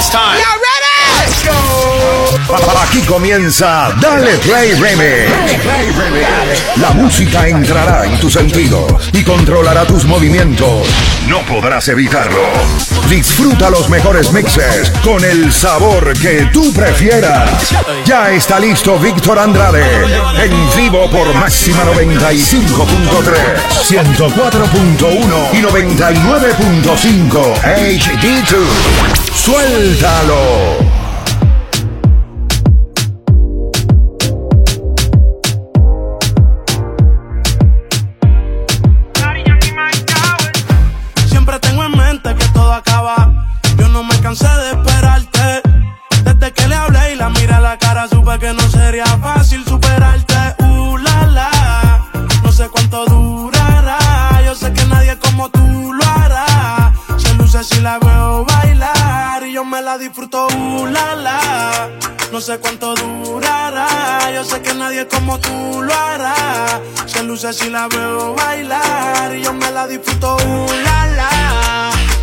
It's time. Aquí comienza Dale Play Remix. La música entrará en tus sentidos y controlará tus movimientos. No podrás evitarlo. Disfruta los mejores mixes con el sabor que tú prefieras. Ya está listo Víctor Andrade. En vivo por Máxima 95.3, 104.1 y 99.5 HD2. Suéltalo. La veo bailar y yo me la disfruto. Uh, la, la. No sé cuánto durará. Yo sé que nadie como tú lo hará. Se luce si la veo bailar y yo me la disfruto. Uh, la, la.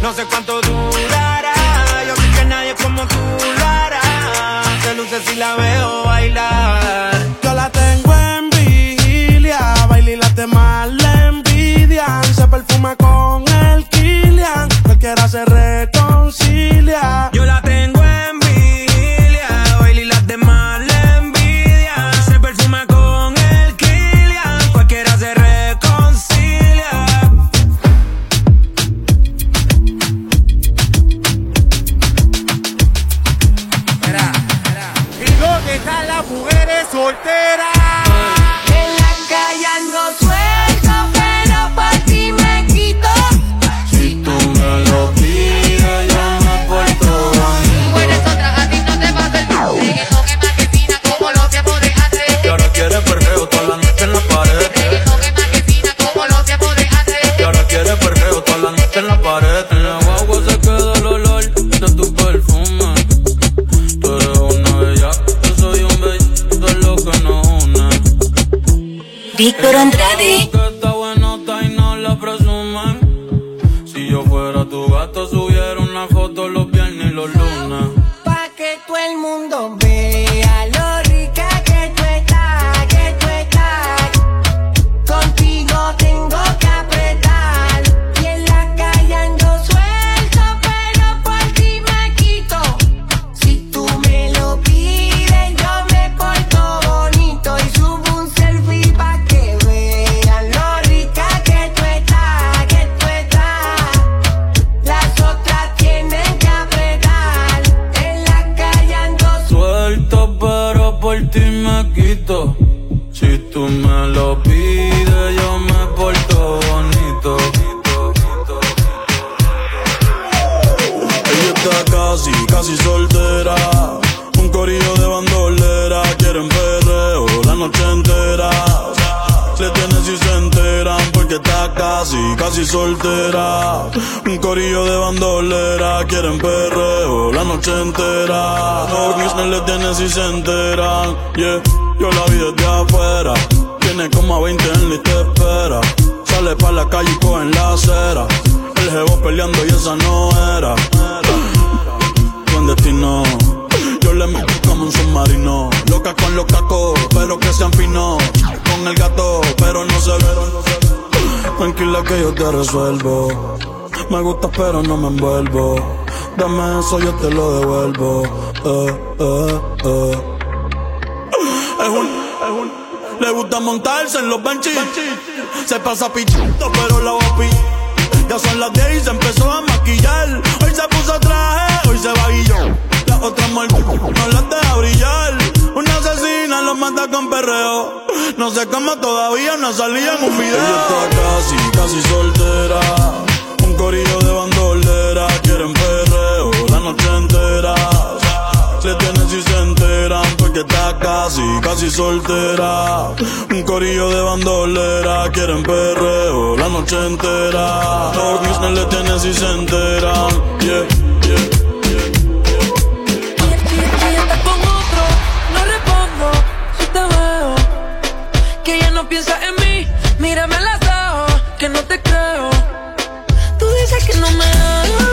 No sé cuánto durará. Yo sé que nadie como tú lo hará. Se luce si la veo bailar. Yo la tengo en vigilia. Baila y demás le entera. No business le tienen si se enteran. Yeah, yo la vi desde afuera. Tiene como a 20 en la te espera. Sale pa' la calle y coge en la acera. El jevo peleando y esa no era. Buen destino. Yo le meto como un submarino. Loca con los cacos, pero que sean finos. Con el gato, pero no se ve. Tranquila que yo te resuelvo. Me gusta, pero no me envuelvo. Dame eso, yo te lo devuelvo. Eh, eh, eh. Es un, es un. Le gusta montarse en los benches. Se pasa pichando, pero la pillar. Ya son las 10 y se empezó a maquillar. Hoy se puso traje, hoy se va guillón. La otra muerte no las deja brillar. Una asesina lo mata con perreo. No sé cómo todavía no salía en un video. Ella está casi, casi soltera. Un corillo de bandolera. Quieren Le tienen si se enteran porque está casi, casi soltera. Un corillo de bandolera, quieren perreo la noche entera. Business le tienen si se enteran. Yeah, yeah. Que otro, no piensa en mí, mírame los ojos, que no te creo. Tú dices que no me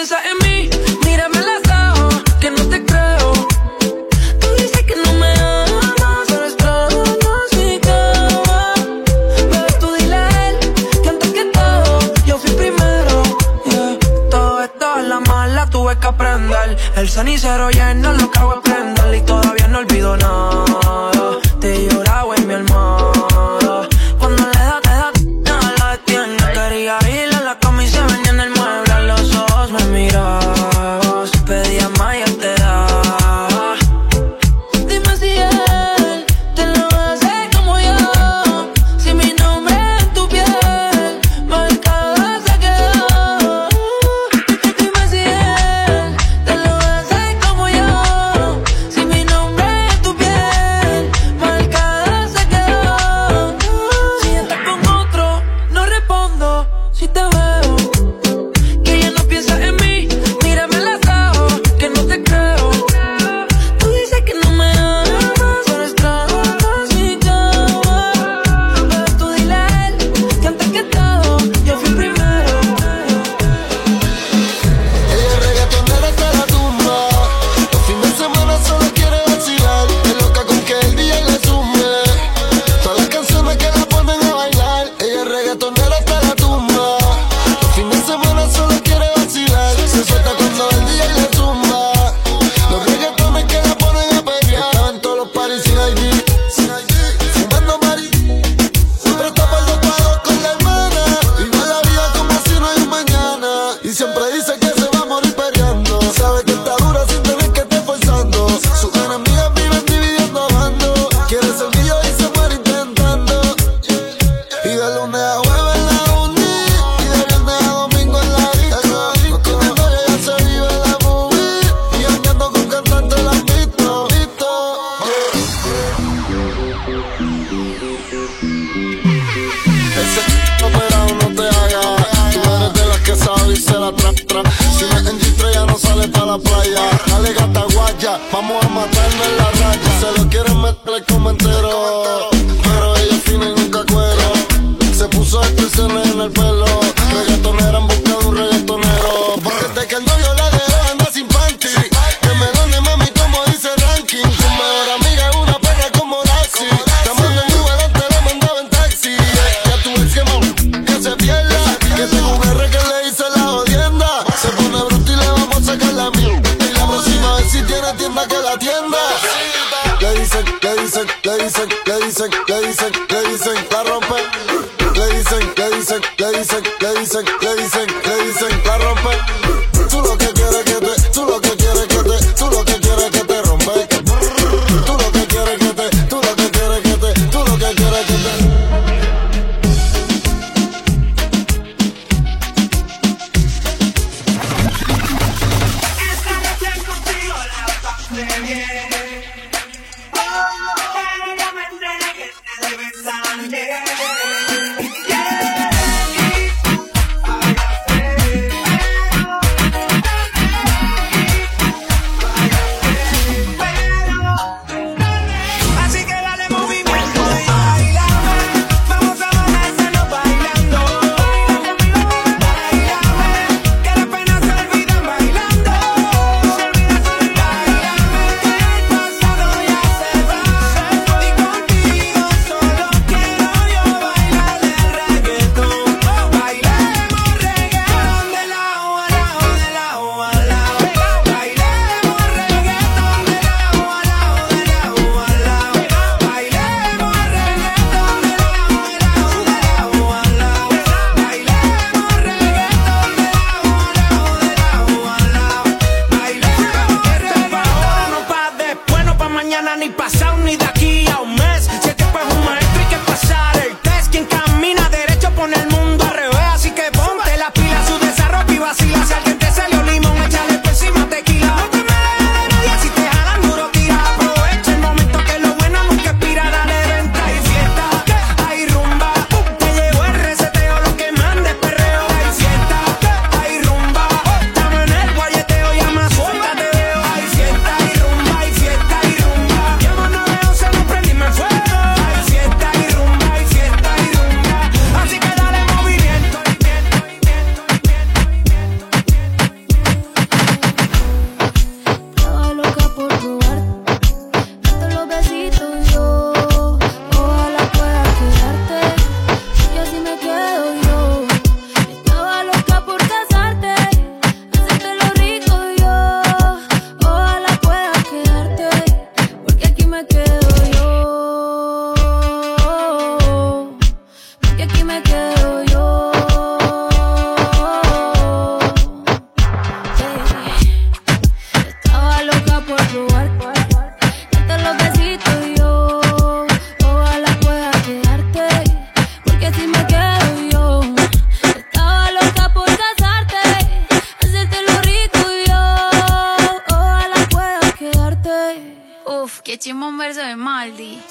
piensas en mí, mírame las ojos, que no te creo. Tú dices que no me amas, pero es claro, no si Pero tú dile a él, que antes que todo, yo fui primero. Yeah. Todo esto es la mala, tuve que aprender. El cenicero lleno, lo que hago es prender y todavía no olvido nada. dicen, le dicen, le dicen, la rompe. Le dicen, le dicen, le dicen, le dicen, le dicen.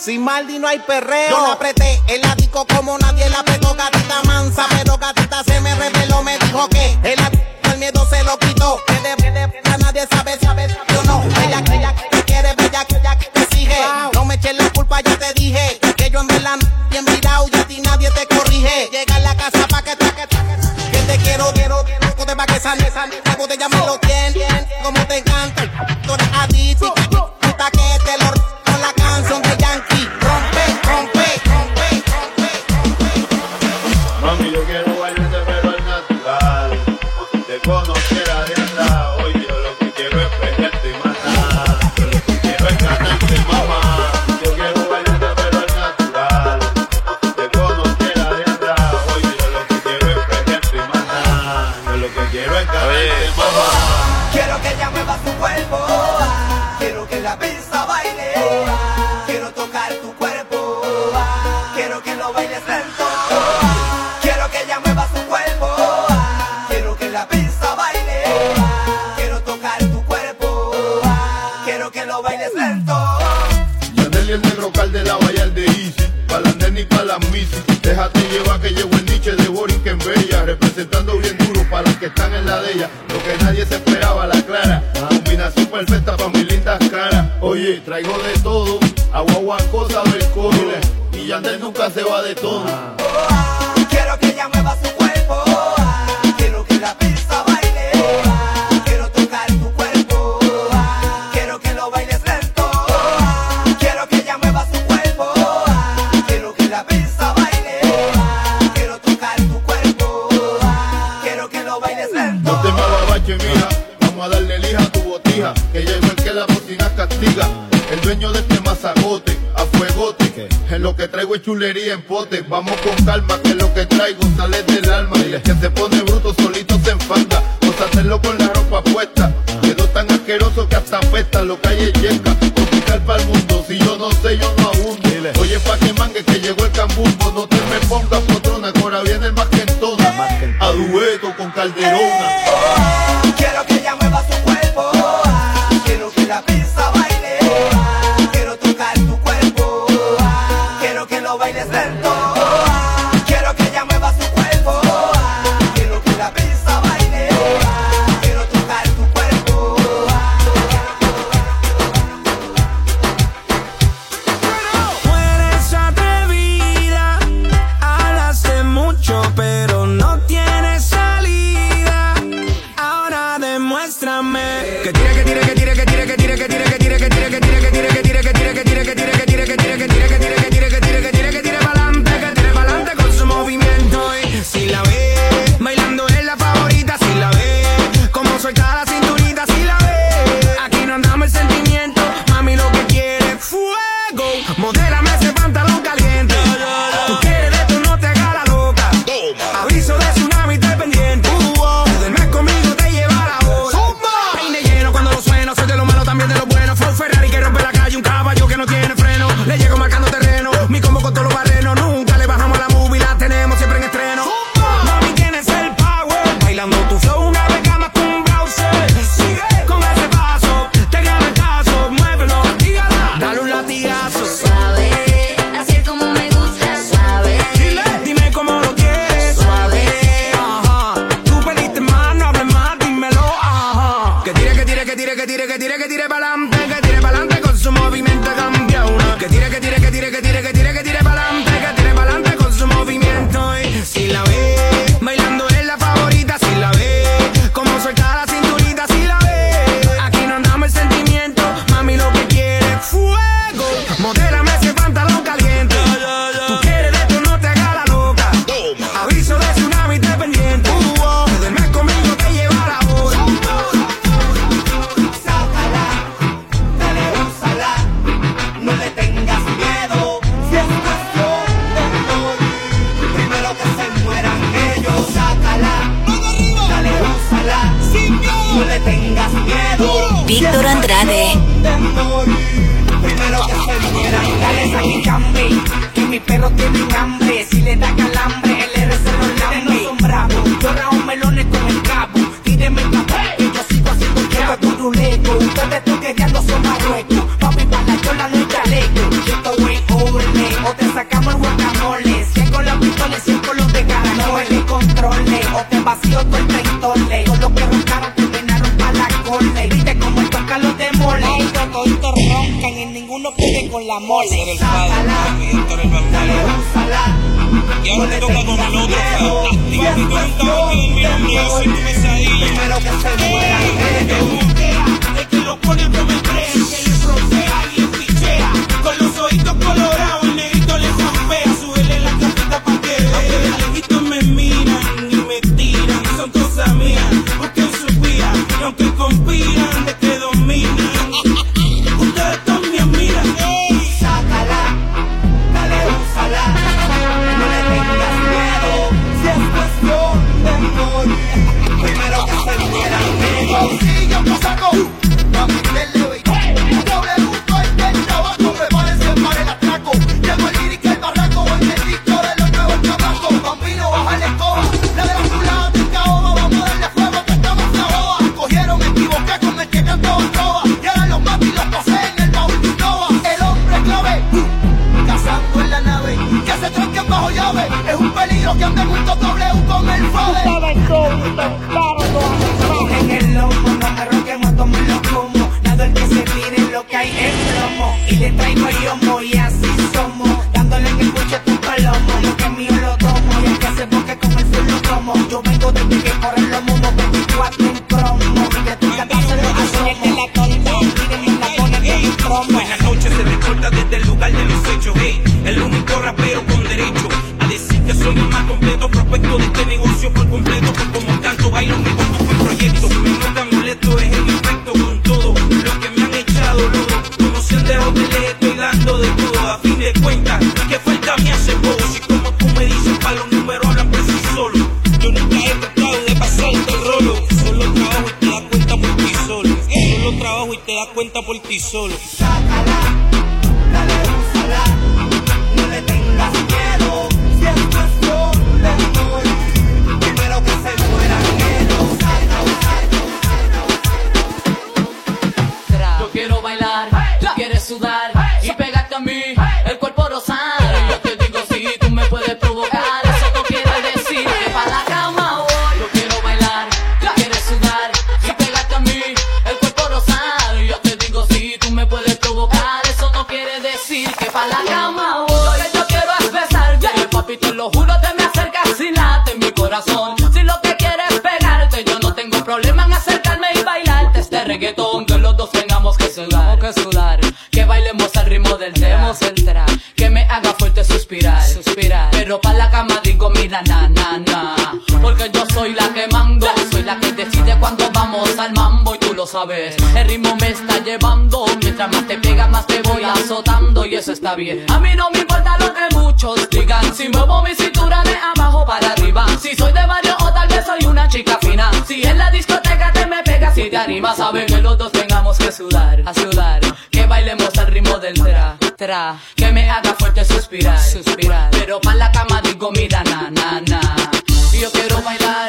Sin Maldi no hay perreo. Yo la apreté el ático como nadie la apretó, gatita mansa. Pero gatita se me reveló, me dijo que el el miedo se lo quitó. Que de, de, nadie sabe, sabe, yo no. Ella, ella que quiere, bella que ella que exige. No me eches la culpa, ya te dije. Que yo en verdad bien mirado y a ti nadie te corrige. Llega a la casa pa' que traque, traque. Que te quiero, quiero, quiero. Te va que sale, sale. La botella me lo tiene, como te encanta. Tú eres adicto. Monster. chulería en pote. Vamos con calma que lo I'm not your estudar. A mí no me importa lo que muchos digan. Si muevo mi cintura de abajo para arriba. Si soy de barrio o tal vez soy una chica fina. Si en la discoteca te me pegas y te animas. Saben que los dos tengamos que sudar, a sudar. Que bailemos al ritmo del tra, tra. Que me haga fuerte suspirar, suspirar. Pero pa' la cama digo mira na, na, na. Yo quiero bailar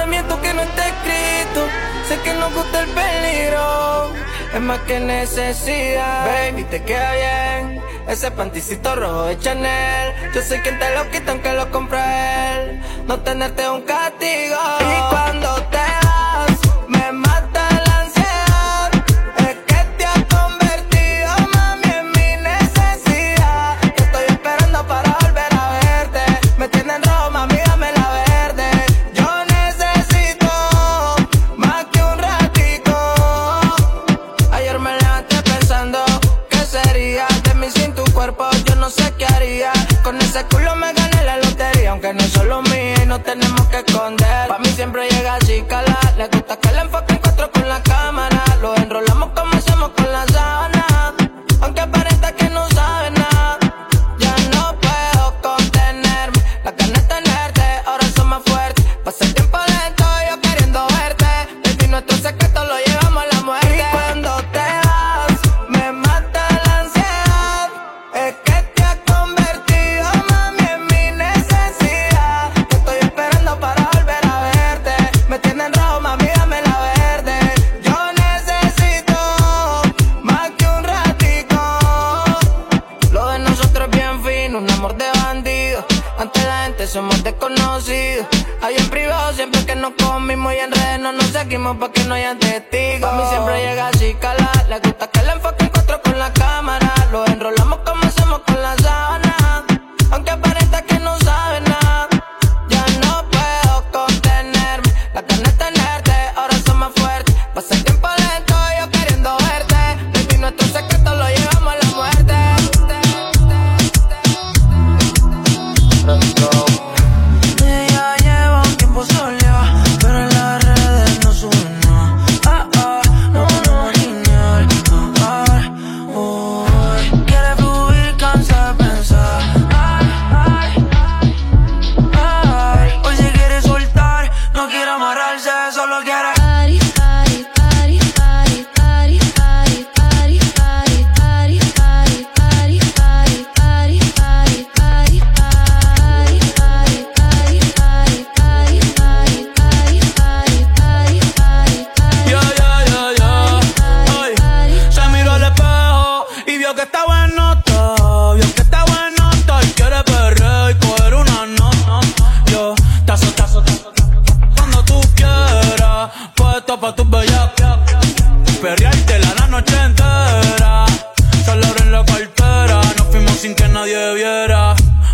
mandamiento que no está escrito. Sé que nos gusta el peligro, es más que necesidad. Baby, te queda bien. Ese panticito rojo de Chanel. Yo sé quien te lo quita aunque lo compra él. No tenerte un castigo. Y cuando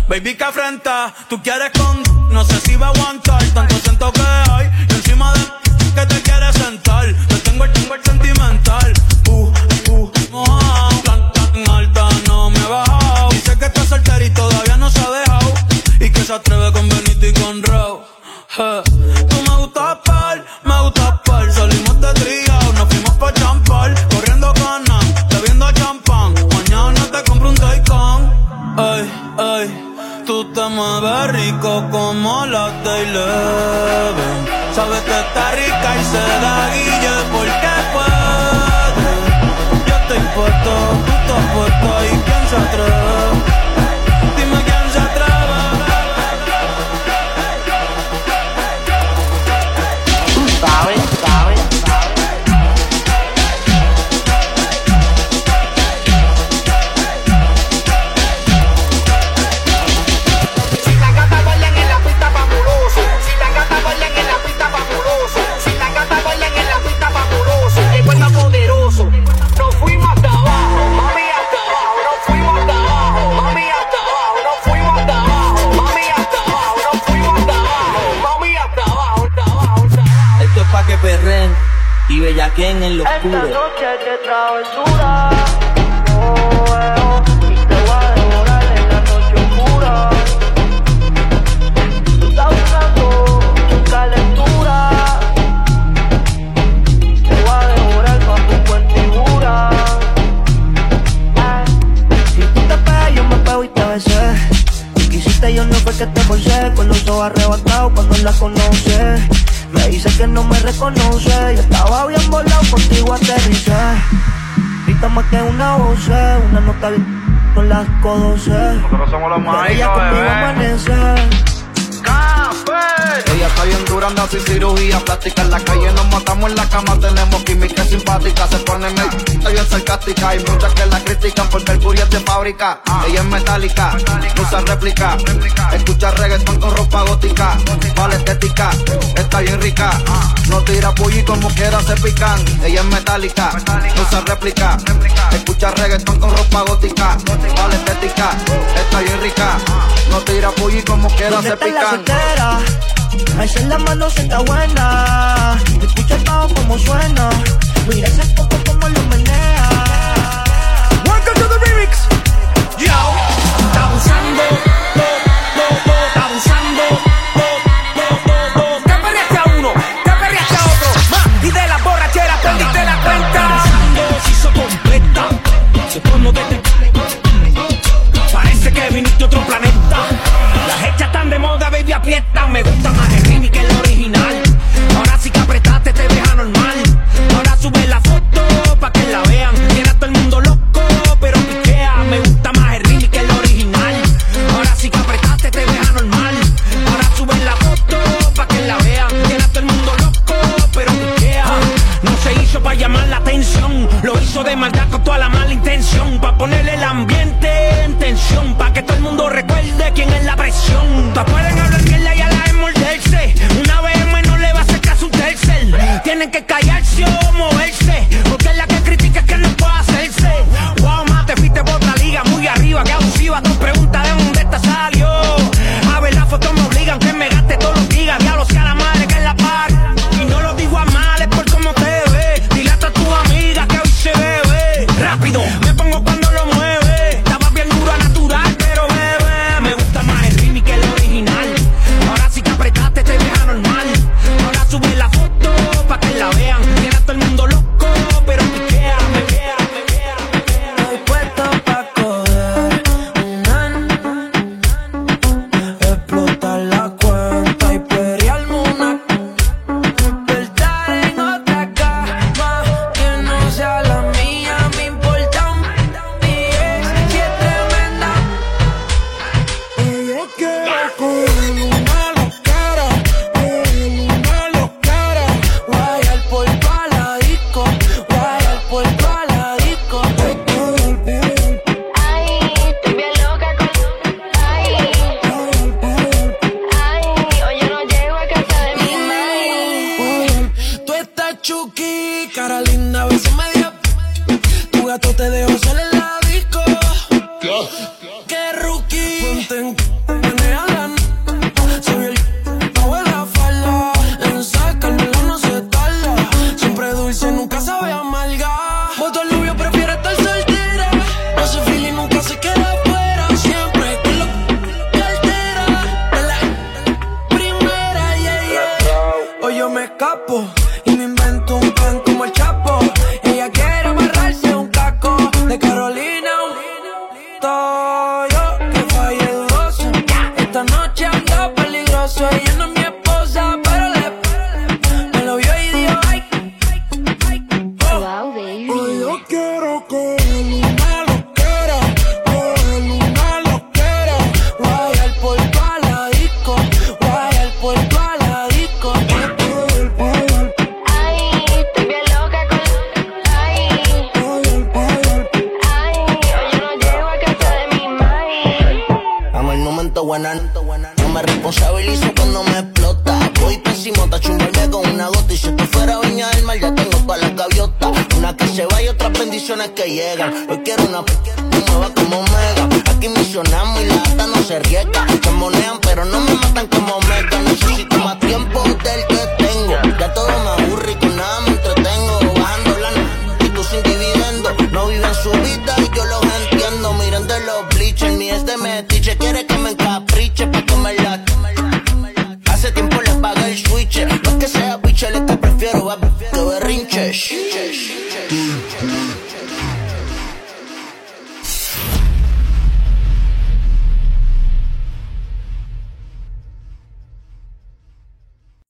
Baby, que afrenta, tú quieres con. No sé si va a aguantar tanto siento que hay. Y encima de que te quieres sentar. Te tengo el tengo el sentimental. Uh, uh, mojado. Tan, tan alta, no me he bajado. Dice que está soltera y todavía no se ha dejado. Y que se atreve con Benito y con Rao. por Con las conoce. Nosotros somos los Ella conmigo bien dura, anda sin cirugía plástica. En la calle nos matamos, en la cama tenemos química simpática. Se ponen el bien sarcástica. Hay muchas que la critican porque el curia es de fábrica. Ella es metálica, no usa réplica. Escucha reggaeton con ropa gótica. Vale estética, está bien rica. No tira y como quiera se pican. Ella es metálica, no usa réplica. Escucha reggaeton con ropa gótica. Vale estética, está bien rica. No tira y como quiera se pican. Alza la mano, se está buena. Escucha el bajo como suena. Mira ese poco cara linda, beso medio. Tu gato te dejó solo en la disco. Qué rookie. No me responsabilizo cuando me explota. Voy pésimo, está chumbarme con una gota. Y si esto fuera viña del mar, ya tengo para la gaviota. Una que se va y otras bendiciones que llegan. Hoy quiero una pequeña nueva como mega. Aquí misionamos y la gata no se riega. Se monean, pero no me matan como mega. Necesito más tiempo del que tengo. Ya todo me aburre con nada shoot